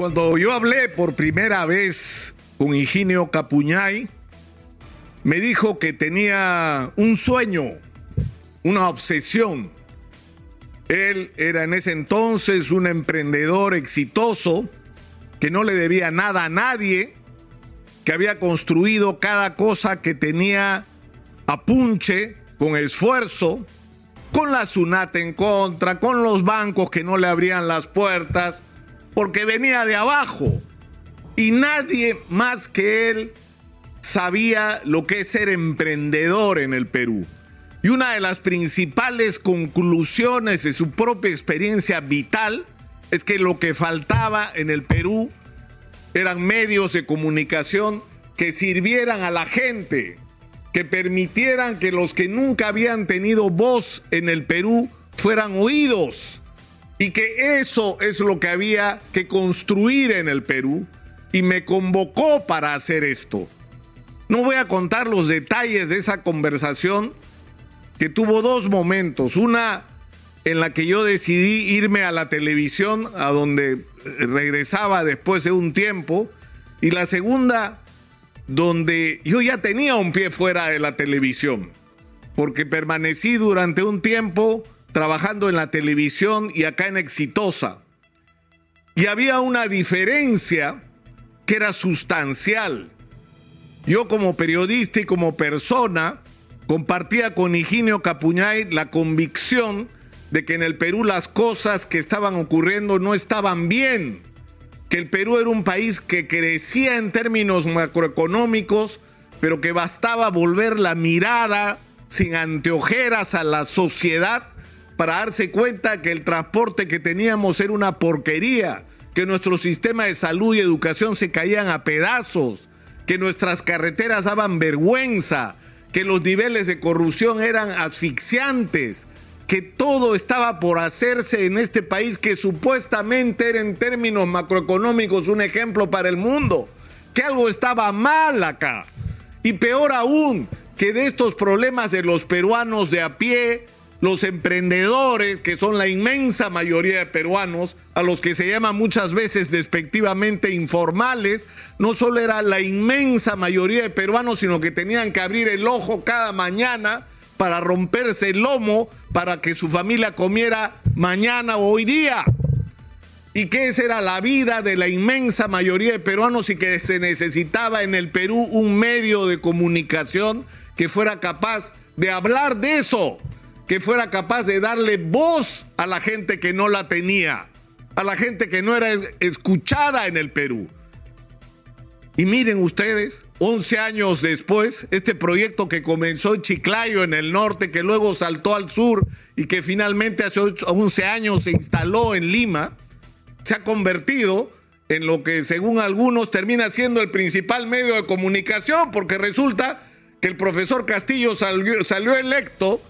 Cuando yo hablé por primera vez con Higinio Capuñay, me dijo que tenía un sueño, una obsesión. Él era en ese entonces un emprendedor exitoso que no le debía nada a nadie, que había construido cada cosa que tenía a punche, con esfuerzo, con la SUNAT en contra, con los bancos que no le abrían las puertas, porque venía de abajo. Y nadie más que él sabía lo que es ser emprendedor en el Perú. Y una de las principales conclusiones de su propia experiencia vital es que lo que faltaba en el Perú eran medios de comunicación que sirvieran a la gente, que permitieran que los que nunca habían tenido voz en el Perú fueran oídos. Y que eso es lo que había que construir en el Perú. Y me convocó para hacer esto. No voy a contar los detalles de esa conversación que tuvo dos momentos. Una en la que yo decidí irme a la televisión, a donde regresaba después de un tiempo. Y la segunda, donde yo ya tenía un pie fuera de la televisión, porque permanecí durante un tiempo trabajando en la televisión y acá en Exitosa. Y había una diferencia que era sustancial. Yo como periodista y como persona compartía con Higinio Capuñay la convicción de que en el Perú las cosas que estaban ocurriendo no estaban bien, que el Perú era un país que crecía en términos macroeconómicos, pero que bastaba volver la mirada sin anteojeras a la sociedad para darse cuenta que el transporte que teníamos era una porquería, que nuestro sistema de salud y educación se caían a pedazos, que nuestras carreteras daban vergüenza, que los niveles de corrupción eran asfixiantes, que todo estaba por hacerse en este país que supuestamente era en términos macroeconómicos un ejemplo para el mundo, que algo estaba mal acá. Y peor aún, que de estos problemas de los peruanos de a pie, los emprendedores, que son la inmensa mayoría de peruanos, a los que se llama muchas veces despectivamente informales, no solo era la inmensa mayoría de peruanos, sino que tenían que abrir el ojo cada mañana para romperse el lomo para que su familia comiera mañana o hoy día. Y que esa era la vida de la inmensa mayoría de peruanos y que se necesitaba en el Perú un medio de comunicación que fuera capaz de hablar de eso que fuera capaz de darle voz a la gente que no la tenía, a la gente que no era escuchada en el Perú. Y miren ustedes, 11 años después, este proyecto que comenzó en Chiclayo, en el norte, que luego saltó al sur y que finalmente hace 11 años se instaló en Lima, se ha convertido en lo que según algunos termina siendo el principal medio de comunicación, porque resulta que el profesor Castillo salió electo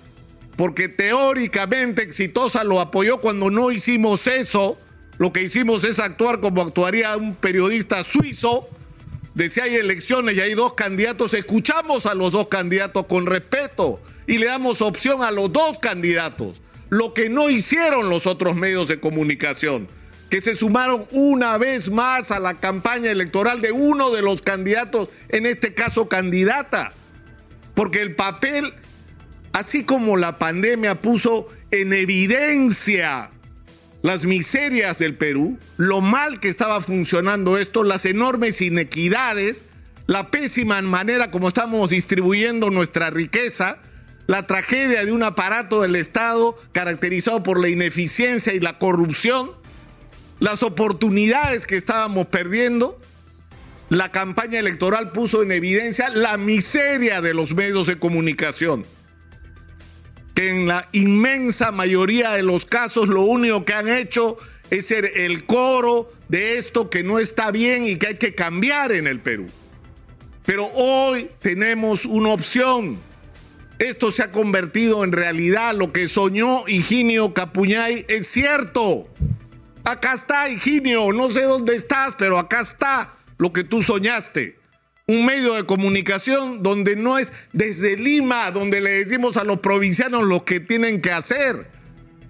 porque teóricamente exitosa lo apoyó cuando no hicimos eso. Lo que hicimos es actuar como actuaría un periodista suizo. De si hay elecciones y hay dos candidatos, escuchamos a los dos candidatos con respeto y le damos opción a los dos candidatos. Lo que no hicieron los otros medios de comunicación, que se sumaron una vez más a la campaña electoral de uno de los candidatos, en este caso candidata. Porque el papel así como la pandemia puso en evidencia las miserias del Perú, lo mal que estaba funcionando esto, las enormes inequidades, la pésima manera como estamos distribuyendo nuestra riqueza, la tragedia de un aparato del Estado caracterizado por la ineficiencia y la corrupción, las oportunidades que estábamos perdiendo, la campaña electoral puso en evidencia la miseria de los medios de comunicación en la inmensa mayoría de los casos lo único que han hecho es ser el coro de esto que no está bien y que hay que cambiar en el Perú. Pero hoy tenemos una opción. Esto se ha convertido en realidad. Lo que soñó Higinio Capuñay es cierto. Acá está, Higinio. No sé dónde estás, pero acá está lo que tú soñaste un medio de comunicación donde no es desde Lima, donde le decimos a los provincianos lo que tienen que hacer.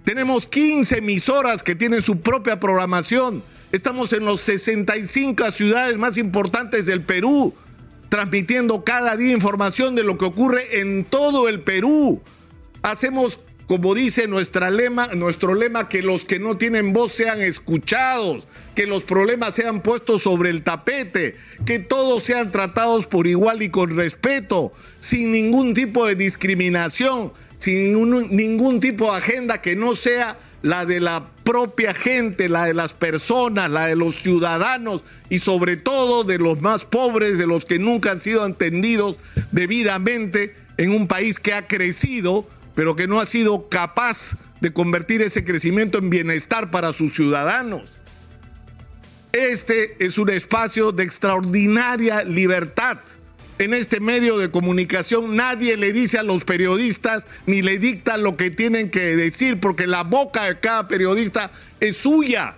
Tenemos 15 emisoras que tienen su propia programación Estamos en los 65 ciudades más importantes del Perú, transmitiendo cada día información de lo que ocurre en todo el Perú. Hacemos, como dice lema, nuestro lema, que los que no tienen voz sean escuchados, que los problemas sean puestos sobre el tapete, que todos sean tratados por igual y con respeto, sin ningún tipo de discriminación, sin ningún tipo de agenda que no sea la de la propia gente, la de las personas, la de los ciudadanos y sobre todo de los más pobres, de los que nunca han sido entendidos debidamente en un país que ha crecido, pero que no ha sido capaz de convertir ese crecimiento en bienestar para sus ciudadanos. Este es un espacio de extraordinaria libertad en este medio de comunicación nadie le dice a los periodistas ni le dicta lo que tienen que decir, porque la boca de cada periodista es suya.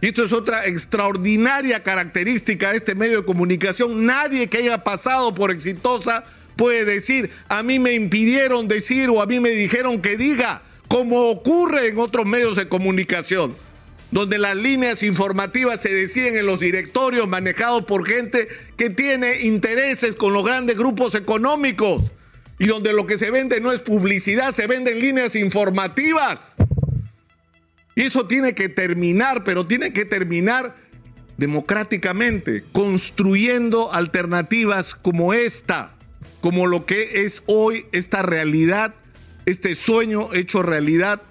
Y esto es otra extraordinaria característica de este medio de comunicación. Nadie que haya pasado por exitosa puede decir, a mí me impidieron decir o a mí me dijeron que diga, como ocurre en otros medios de comunicación donde las líneas informativas se deciden en los directorios manejados por gente que tiene intereses con los grandes grupos económicos y donde lo que se vende no es publicidad, se venden líneas informativas. Y eso tiene que terminar, pero tiene que terminar democráticamente, construyendo alternativas como esta, como lo que es hoy esta realidad, este sueño hecho realidad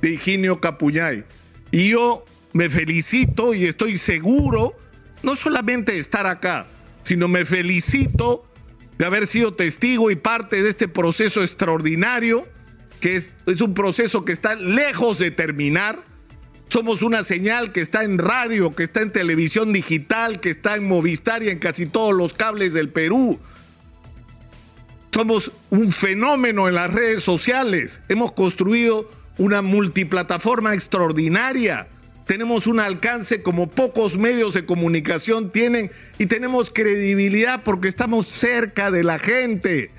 de Higinio Capuñay. Y yo me felicito y estoy seguro, no solamente de estar acá, sino me felicito de haber sido testigo y parte de este proceso extraordinario, que es, es, un proceso que está lejos de terminar. Somos una señal que está en radio, que está en televisión digital, que está en Movistar y en casi todos los cables del Perú. Somos un fenómeno en las redes sociales. Hemos construido una multiplataforma extraordinaria. Tenemos un alcance como pocos medios de comunicación tienen y tenemos credibilidad porque estamos cerca de la gente.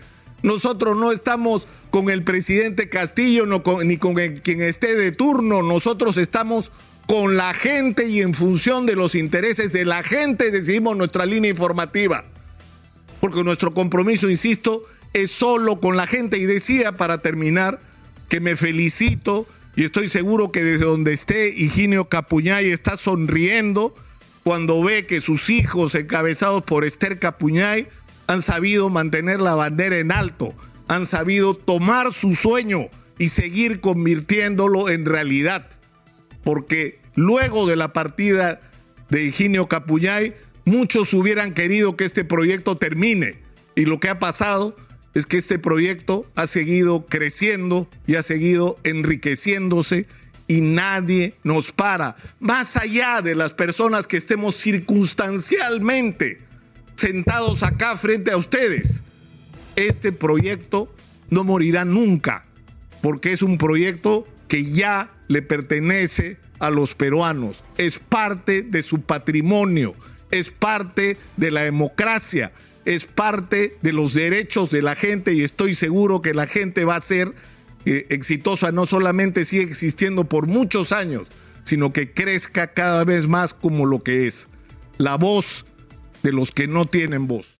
Nosotros no estamos con el presidente Castillo ni con quien esté de turno. Nosotros estamos con la gente y en función de los intereses de la gente decidimos nuestra línea informativa. Porque nuestro compromiso, insisto, es solo con la gente. Y decía para terminar que me felicito y estoy seguro que desde donde esté Higinio Capuñay está sonriendo cuando ve que sus hijos encabezados por Esther Capuñay han sabido mantener la bandera en alto, han sabido tomar su sueño y seguir convirtiéndolo en realidad. Porque luego de la partida de Higinio Capuñay, muchos hubieran querido que este proyecto termine. Y lo que ha pasado es que este proyecto ha seguido creciendo y ha seguido enriqueciéndose y nadie nos para. Más allá de las personas que estemos circunstancialmente sentados acá frente a ustedes, este proyecto no morirá nunca, porque es un proyecto que ya le pertenece a los peruanos, es parte de su patrimonio, es parte de la democracia, es parte de los derechos de la gente y estoy seguro que la gente va a ser eh, exitosa, no solamente sigue existiendo por muchos años, sino que crezca cada vez más como lo que es, la voz de los que no tienen voz.